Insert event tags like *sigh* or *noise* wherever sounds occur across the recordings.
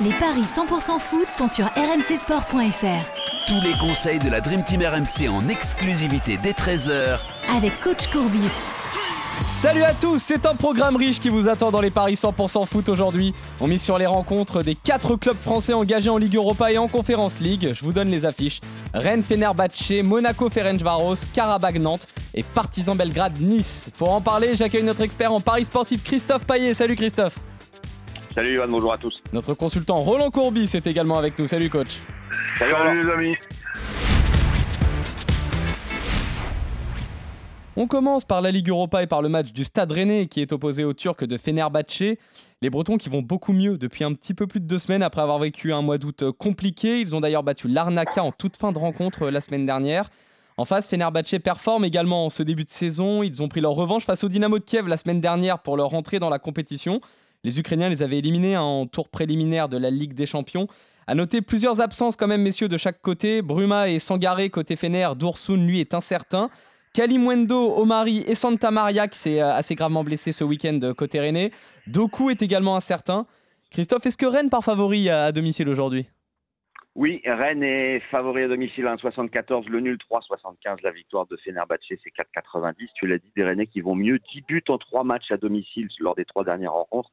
Les paris 100% foot sont sur rmcsport.fr. Tous les conseils de la Dream Team RMC en exclusivité dès 13h avec coach Courbis. Salut à tous, c'est un programme riche qui vous attend dans les paris 100% foot aujourd'hui. On mise sur les rencontres des 4 clubs français engagés en Ligue Europa et en Conférence League. Je vous donne les affiches. Rennes Fenerbahce, Monaco Ferencvaros, Karabag Nantes et Partizan Belgrade Nice. Pour en parler, j'accueille notre expert en paris sportif Christophe Paillet. Salut Christophe. Salut Ivan, bonjour à tous. Notre consultant Roland Courbis est également avec nous. Salut coach. Salut, les amis. On commence par la Ligue Europa et par le match du Stade Rennais qui est opposé aux Turcs de Fenerbahçe. Les Bretons qui vont beaucoup mieux depuis un petit peu plus de deux semaines après avoir vécu un mois d'août compliqué. Ils ont d'ailleurs battu l'Arnaca en toute fin de rencontre la semaine dernière. En face, Fenerbahçe performe également en ce début de saison. Ils ont pris leur revanche face au Dynamo de Kiev la semaine dernière pour leur entrée dans la compétition. Les Ukrainiens les avaient éliminés en tour préliminaire de la Ligue des Champions. À noter plusieurs absences quand même, messieurs, de chaque côté. Bruma et Sangaré côté Fener. Doursoun, lui, est incertain. Kalimwendo, Omari et Santa Maria qui s'est euh, assez gravement blessé ce week-end côté Rennais. Doku est également incertain. Christophe, est-ce que Rennes part favori à domicile aujourd'hui? Oui, Rennes est favori à domicile 1,74, le nul 3,75, la victoire de Fenerbahce c'est 4,90. Tu l'as dit, des Rennais qui vont mieux, 10 buts en 3 matchs à domicile lors des trois dernières rencontres,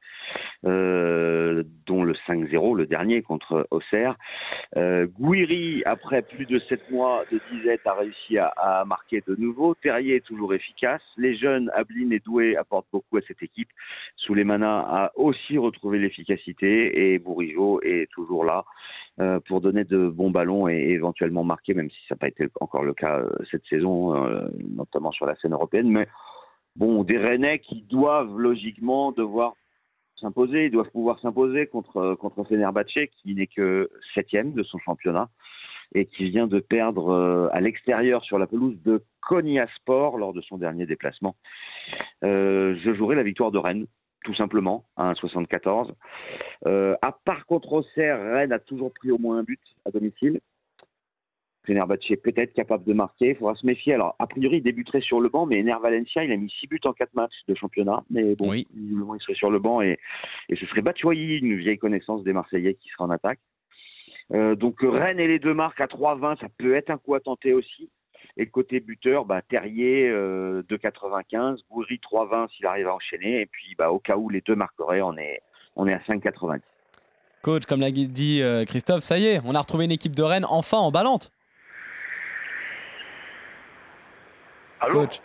euh, dont le 5-0, le dernier contre Auxerre. Euh, Gouiri, après plus de 7 mois de disette, a réussi à, marquer de nouveau. Terrier est toujours efficace. Les jeunes, Ablin et Doué apportent beaucoup à cette équipe. Souleymana a aussi retrouvé l'efficacité et Bourigeau est toujours là. Euh, pour donner de bons ballons et éventuellement marquer, même si ça n'a pas été encore le cas euh, cette saison, euh, notamment sur la scène européenne. Mais bon, des Rennais qui doivent logiquement devoir s'imposer, ils doivent pouvoir s'imposer contre, contre Fenerbahce, qui n'est que septième de son championnat et qui vient de perdre à l'extérieur sur la pelouse de Konya Sport lors de son dernier déplacement. je jouerai la victoire de Rennes tout simplement, à 1,74. Euh, à part contre Auxerre, Rennes a toujours pris au moins un but à domicile. Fenerbahce est peut-être capable de marquer, il faudra se méfier. Alors, a priori, il débuterait sur le banc, mais Ener Valencia, il a mis 6 buts en 4 matchs de championnat. Mais bon, il serait sur le banc et, ce serait Batshuayi, une vieille connaissance des Marseillais qui sera en attaque. Euh, donc, Rennes et les deux marques à 3,20, ça peut être un coup à tenter aussi. Et côté buteur, bah, Terrier euh, 2,95, Goury 3,20 s'il arrive à enchaîner. Et puis bah, au cas où les deux marqueraient, on est, on est à 5,90. Coach, comme l'a dit euh, Christophe, ça y est, on a retrouvé une équipe de Rennes enfin en ballante. Allô coach.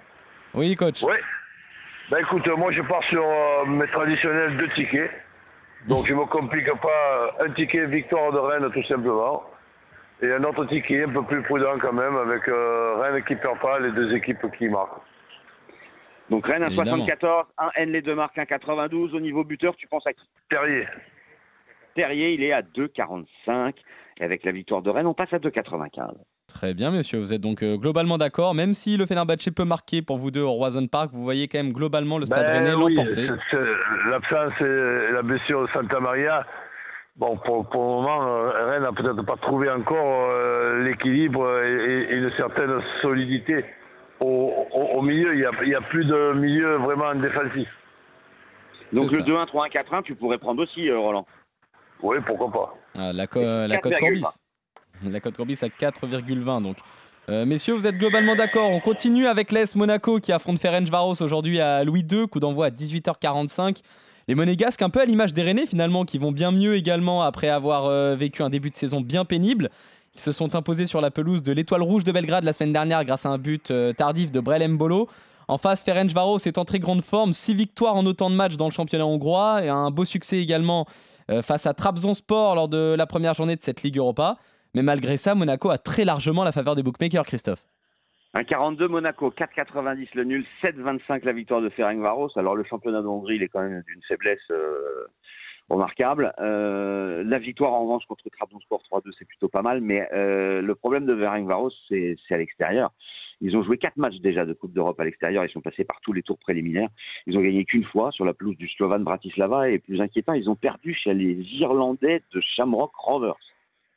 Oui, coach. Oui. Bah écoute, moi je pars sur euh, mes traditionnels deux tickets. Donc *laughs* je ne me complique pas. Un ticket victoire de Rennes tout simplement. Et un autre ticket un peu plus prudent quand même, avec euh, Rennes qui perd pas, les deux équipes qui marquent. Donc Rennes à 74, un N les deux marques, un 92. Au niveau buteur, tu penses à qui? Terrier. Terrier, il est à 2,45. Et avec la victoire de Rennes, on passe à 2,95. Très bien, messieurs. Vous êtes donc euh, globalement d'accord. Même si le Fenerbahçe peut marquer pour vous deux au Roison Park, vous voyez quand même globalement le Stade ben Rennais l'emporter. L'absence et la blessure de Santa Maria Bon, pour, le moment, euh, Rennes n'a peut-être pas trouvé encore euh, l'équilibre et, une certaine solidité. Au, milieu, il n'y a, plus de milieu vraiment défensif. Donc le 2-1, 3-1, 4-1, tu pourrais prendre aussi, euh, Roland Oui, pourquoi pas. Ah, la, la cote Corbis. La cote Corbis à 4,20 donc. messieurs, vous êtes globalement d'accord. On continue avec l'Est Monaco qui affronte Ferencvaros aujourd'hui à Louis II, coup d'envoi à 18h45. Les Monégasques, un peu à l'image des Rennais finalement, qui vont bien mieux également après avoir euh, vécu un début de saison bien pénible. Ils se sont imposés sur la pelouse de l'Étoile Rouge de Belgrade la semaine dernière grâce à un but euh, tardif de Brel Mbolo. En face, Ferencvaros est en très grande forme, 6 victoires en autant de matchs dans le championnat hongrois et un beau succès également euh, face à Trabzonspor lors de la première journée de cette Ligue Europa. Mais malgré ça, Monaco a très largement la faveur des bookmakers, Christophe. Un 42 Monaco, 4,90 le nul, 7,25 la victoire de Ferencvaros. Alors le championnat de il est quand même d'une faiblesse euh, remarquable. Euh, la victoire en revanche contre Trabzonspor 3-2, c'est plutôt pas mal. Mais euh, le problème de Ferencvaros, c'est à l'extérieur. Ils ont joué quatre matchs déjà de Coupe d'Europe à l'extérieur. Ils sont passés par tous les tours préliminaires. Ils ont gagné qu'une fois sur la pelouse du Slovan Bratislava. Et plus inquiétant, ils ont perdu chez les Irlandais de Shamrock Rovers.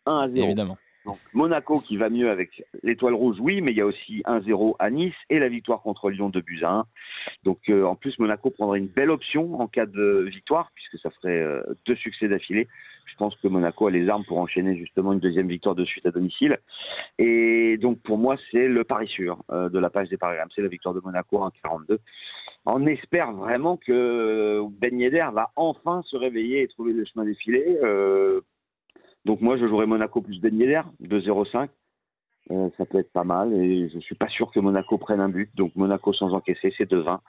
1 à 0. Évidemment. Donc, Monaco qui va mieux avec l'étoile rouge, oui, mais il y a aussi 1-0 à Nice et la victoire contre Lyon de buts à 1. Donc euh, en plus, Monaco prendrait une belle option en cas de victoire, puisque ça ferait euh, deux succès d'affilée. Je pense que Monaco a les armes pour enchaîner justement une deuxième victoire de suite à domicile. Et donc pour moi, c'est le pari sûr euh, de la page des paris C'est la victoire de Monaco en 42. On espère vraiment que Ben Yedder va enfin se réveiller et trouver le chemin défilé. Donc moi, je jouerai Monaco plus Ben Yedder, 2-0-5. Euh, ça peut être pas mal et je suis pas sûr que Monaco prenne un but. Donc Monaco sans encaisser, c'est 2-20.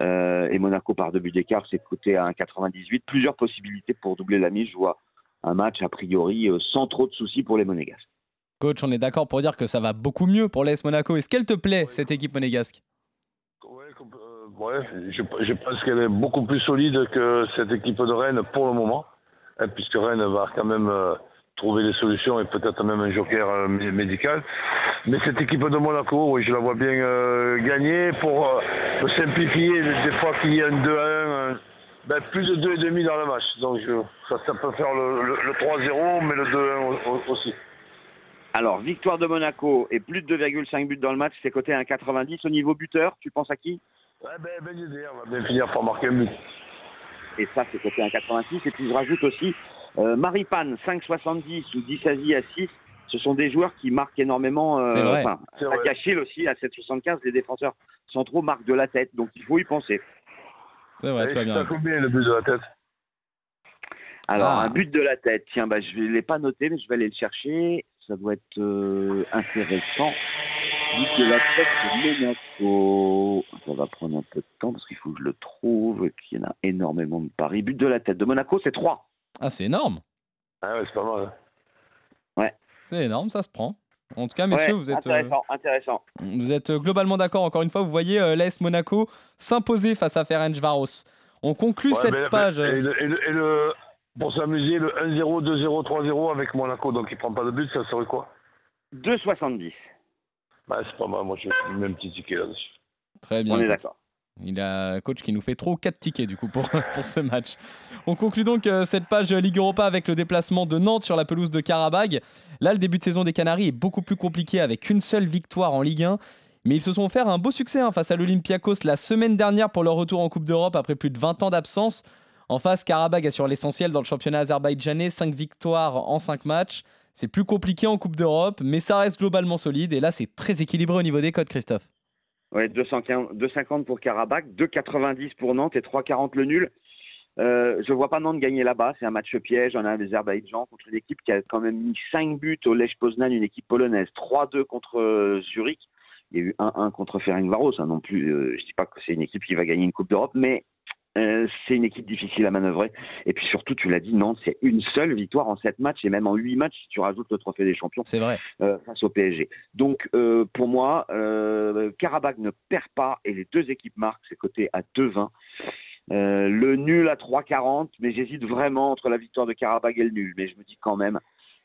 Euh, et Monaco par deux buts d'écart, c'est coté à 1,98. Plusieurs possibilités pour doubler la mise. Je vois un match a priori euh, sans trop de soucis pour les Monégasques. Coach, on est d'accord pour dire que ça va beaucoup mieux pour l'AS Monaco. Est-ce qu'elle te plaît, cette équipe monégasque? Ouais, je, je, pense qu'elle est beaucoup plus solide que cette équipe de Rennes pour le moment, hein, puisque Rennes va quand même trouver des solutions et peut-être même un joker euh, médical. Mais cette équipe de Monaco, oui, je la vois bien euh, gagner pour euh, simplifier des fois qu'il y a un 2 à 1. Ben, plus de 2,5 dans le match. Donc ça, ça, peut faire le, 3-0, mais le 2-1 aussi. Alors, victoire de Monaco et plus de 2,5 buts dans le match, c'est coté à 1,90. Au niveau buteur, tu penses à qui? Ouais, ben, ben, on va bien finir par marquer un but. Et ça, c'est coté à 1,86. Et puis je rajoute aussi euh, Maripane, 5,70 ou 10 à 6, ce sont des joueurs qui marquent énormément. Euh, c'est vrai. Enfin, aussi, à 7,75, les défenseurs centraux marquent de la tête, donc il faut y penser. C'est vrai, tu as bien. combien le but de la tête? Alors, ah. un but de la tête, tiens, bah, je ne l'ai pas noté, mais je vais aller le chercher. Ça doit être euh, intéressant. But de la tête de Monaco. Ça va prendre un peu de temps parce qu'il faut que je le trouve, qu'il y en a énormément de paris. But de la tête de Monaco, c'est 3. Ah, c'est énorme. Ah ouais, c'est pas mal. Hein. Ouais. C'est énorme, ça se prend. En tout cas, messieurs, vous êtes. Euh, intéressant, Vous êtes euh, globalement d'accord. Encore une fois, vous voyez euh, l'AS Monaco s'imposer face à Ferencvaros. On conclut cette page. Et le, pour s'amuser, le 1-0, 2-0, 3-0 avec Monaco, donc il prend pas de but, ça serait quoi? 2,70. Bah, c'est pas mal, moi je mets un petit ticket là-dessus. Très bien. On est d'accord. Il a un coach qui nous fait trop 4 tickets du coup pour, *laughs* pour ce match. On conclut donc euh, cette page Ligue Europa avec le déplacement de Nantes sur la pelouse de Karabag. Là, le début de saison des Canaries est beaucoup plus compliqué avec une seule victoire en Ligue 1. Mais ils se sont offert un beau succès hein, face à l'Olympiakos la semaine dernière pour leur retour en Coupe d'Europe après plus de 20 ans d'absence. En face, Karabag assure l'essentiel dans le championnat azerbaïdjanais, 5 victoires en 5 matchs. C'est plus compliqué en Coupe d'Europe, mais ça reste globalement solide. Et là, c'est très équilibré au niveau des codes, Christophe. Ouais, 250 pour Karabakh, 2,90 pour Nantes et 3,40 le nul. Euh, je vois pas Nantes gagner là-bas. C'est un match piège en Azerbaïdjan contre une équipe qui a quand même mis 5 buts au Lech Poznan, une équipe polonaise. 3-2 contre euh, Zurich. Il y a eu 1-1 contre Ferencvaros. Hein, non plus, euh, je dis pas que c'est une équipe qui va gagner une Coupe d'Europe, mais c'est une équipe difficile à manœuvrer. Et puis surtout, tu l'as dit, Nantes, c'est une seule victoire en sept matchs et même en huit matchs si tu rajoutes le trophée des champions. C'est vrai. Euh, face au PSG. Donc euh, pour moi, Karabakh ne perd pas et les deux équipes marquent. C'est coté à 2-20. le nul à 3,40, mais j'hésite vraiment entre la victoire de Karabakh et le nul. Mais je me dis quand même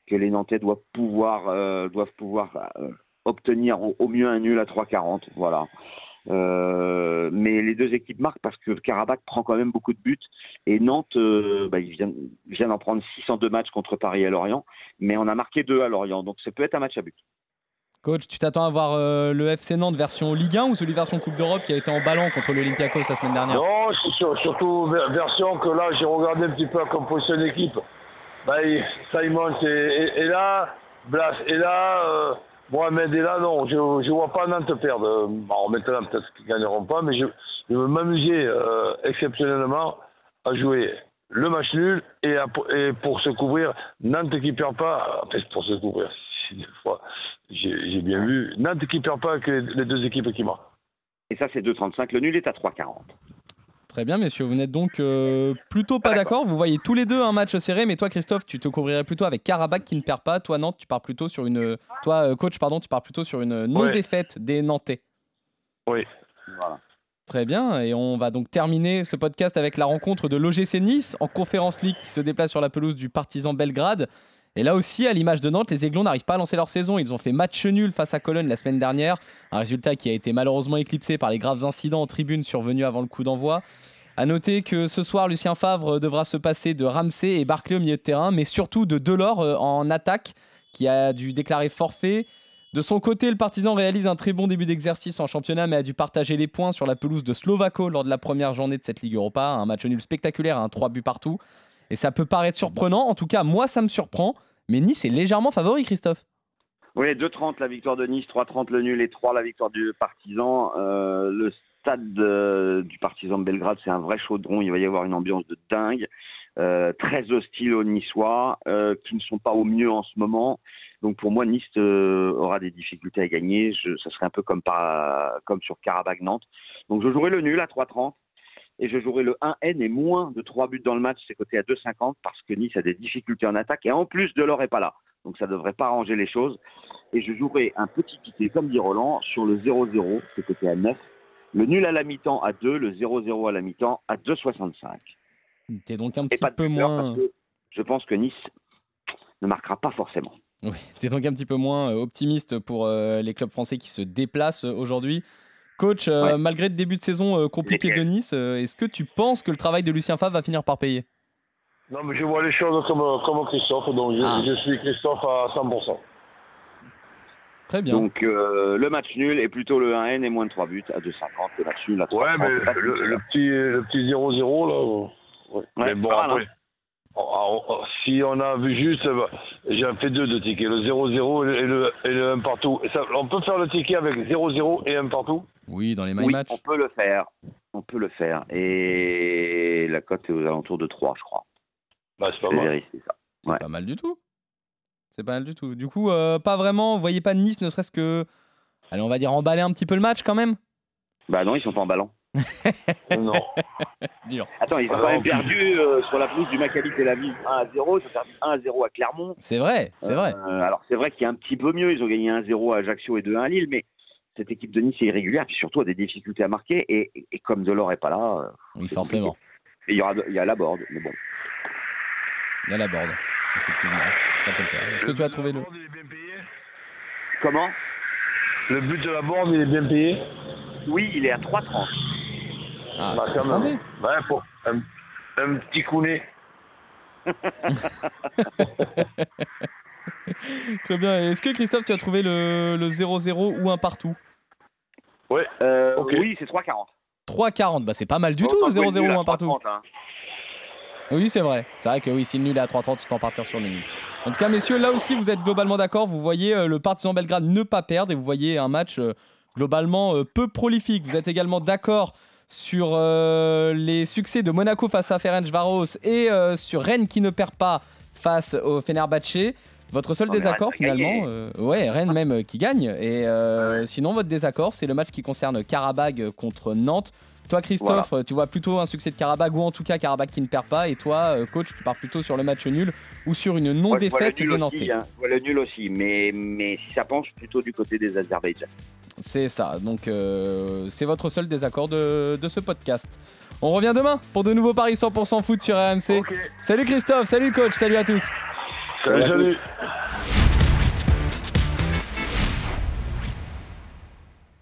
que les Nantais doivent pouvoir, doivent pouvoir obtenir au, au, mieux un nul à 3,40. Voilà. Euh, mais les deux équipes marquent parce que Karabakh prend quand même beaucoup de buts et Nantes, euh, bah, il vient, d'en prendre 602 matchs contre Paris et Lorient, mais on a marqué deux à Lorient, donc ça peut être un match à but. Coach, tu t'attends à voir euh, le FC Nantes version Ligue 1 ou celui version Coupe d'Europe qui a été en ballon contre l'Olympiakos la semaine dernière? Non, surtout version que là j'ai regardé un petit peu comme composition d'équipe. Bah, Simon et, là, Blas et là. Mohamed est là, non, je ne vois pas Nantes perdre. Bon, maintenant, peut-être qu'ils ne gagneront pas, mais je, veux m'amuser euh, exceptionnellement à jouer le match nul et, pour se couvrir, Nantes qui perd pas, pour se couvrir, *laughs* fois, j'ai bien vu, Nantes qui perd pas que les deux équipes qui marquent. Et ça, c'est 2,35. Le nul est à 3,40. Très bien, messieurs. Vous n'êtes donc euh, plutôt pas d'accord. Vous voyez tous les deux un match serré, mais toi, Christophe, tu te couvrirais plutôt avec Karabakh qui ne perd pas. Toi, Nantes, tu pars plutôt sur une. Toi, euh, coach, pardon, tu pars plutôt sur une non-défaite des Nantais. Oui. Voilà. Très bien, et on va donc terminer ce podcast avec la rencontre de l'OGC Nice en Conférence League qui se déplace sur la pelouse du Partizan Belgrade. Et là aussi, à l'image de Nantes, les Aiglons n'arrivent pas à lancer leur saison. Ils ont fait match nul face à Cologne la semaine dernière. Un résultat qui a été malheureusement éclipsé par les graves incidents en tribune survenus avant le coup d'envoi. À noter que ce soir, Lucien Favre devra se passer de Ramsey et Barclay au milieu de terrain, mais surtout de Delors euh, en attaque qui a dû déclarer forfait. De son côté, le Partizan réalise un très bon début d'exercice en championnat, mais a dû partager les points sur la pelouse de Slovako lors de la première journée de cette Ligue Europa. Un match nul spectaculaire, un 3 buts partout. Et ça peut paraître surprenant. En tout cas, moi, ça me surprend. Mais Nice est légèrement favori, Christophe. Oui, 2,30 la victoire de Nice, 3,30 le nul et 3 la victoire du Partizan. Euh, le stade euh, du Partizan de Belgrade, c'est un vrai chaudron. Il va y avoir une ambiance de dingue. Euh, très hostile aux Niçois, euh, qui ne sont pas au mieux en ce moment. Donc pour moi, Nice aura des difficultés à gagner. Je, ça serait un peu comme sur Karabakh-Nantes. Donc je jouerai le nul à 3,30 et je jouerai le 1N et moins de 3 buts dans le match, c'est coté à 2,50 parce que Nice a des difficultés en attaque et en plus de l'or est pas là. Donc ça ne devrait pas arranger les choses. Et je jouerai un petit ticket, comme dit Roland, sur le 0-0, c'est coté à 9. Le nul à la mi-temps à 2, le 0-0 à la mi-temps à 2,65. T'es donc un Et petit pas de peu moins. je pense que Nice ne marquera pas forcément. Oui, t'es donc un petit peu moins optimiste pour euh, les clubs français qui se déplacent aujourd'hui. Coach, euh, Ouais. malgré le début de saison euh, compliqué de Nice, euh, est-ce que tu penses que le travail de Lucien Favre va finir par payer? Non, mais je vois les choses comme, comme Christophe, donc je, Ah. je suis Christophe à 100%. Très bien. Donc euh, le match nul est plutôt le 1N et moins de 3 buts à 2,50. Le match nul à 3 Ouais, mais le, le petit le petit 0-0 là. ouais. Ouais, mais bon, après, on- si on a vu juste, bah, j'ai fait deux de tickets, le 0-0 et le, et le, et le 1 partout. Ça, on peut faire le ticket avec 0-0 et 1 partout? Oui, dans les my Oui, match. on peut le faire. On peut le faire. Et la cote est aux alentours de 3, je crois. bah, C'est pas mal. ça. C'est ouais. pas mal du tout. C'est pas mal du tout. Du coup, euh, pas vraiment, vous voyez pas Nice, ne serait-ce que. Allez, on va dire emballer un petit peu le match quand même? Bah non, ils sont pas en ballon. Non. *laughs* Dur. Attends, ils ont quand même perdu euh, sur la pelouse du Maccabi Tel Aviv 1 à 0. Ils ont perdu 1 à 0 à Clermont. C'est vrai, c'est vrai. Euh, alors c'est vrai qu'il y a un petit peu mieux. Ils ont gagné 1 à 0 à Ajaccio et 2 à Lille, mais cette équipe de Nice est irrégulière, puis surtout a des difficultés à marquer. Et, et comme Delors est pas là, euh, Oui, forcément. il y aura, il y a la board. Mais bon, Il y a la board. Effectivement. Ça peut le faire. Est-ce que tu as trouvé le. board, il est bien payé comment? Le but de la board, il est bien payé Oui, il est à 3,30. Ah, Bah, quand même. Ouais, pour un, un petit counet. *laughs* Très bien. Est-ce que Christophe, tu as trouvé le le 0-0 ou un partout? Ouais. Euh, Ok. Oui, c'est 3,40. 3-40, bah c'est pas mal du tout, Autant que le 0-0 nul à ou un partout. 3,30, hein. Oui, c'est vrai. C'est vrai que oui, si le nul est à 3-30, autant partir sur le nul. En tout cas, messieurs, là aussi, vous êtes globalement d'accord. Vous voyez euh, le Partizan Belgrade ne pas perdre et vous voyez un match euh, globalement euh, peu prolifique. Vous êtes également d'accord sur euh, les succès de Monaco face à Ferencvaros et euh, sur Rennes qui ne perd pas face au Fenerbahçe. Votre seul Non, mais désaccord Rennes finalement, euh, ouais, Rennes même euh, qui gagne. Et sinon, votre désaccord, c'est le match qui concerne Karabag contre Nantes. Toi, Christophe, tu vois plutôt un succès de Karabag ou en tout cas Karabag qui ne perd pas. Et toi, coach, tu pars plutôt sur le match nul ou sur une non-défaite aussi, Nantais. hein. Le nul aussi, mais, mais ça penche plutôt du côté des Azerbaïdjans. C'est ça. Donc, euh, c'est votre seul désaccord de, de ce podcast. On revient demain pour de nouveaux paris 100% foot sur RMC. Salut Christophe, salut coach, salut à tous. Salut, Salut à tous. salut.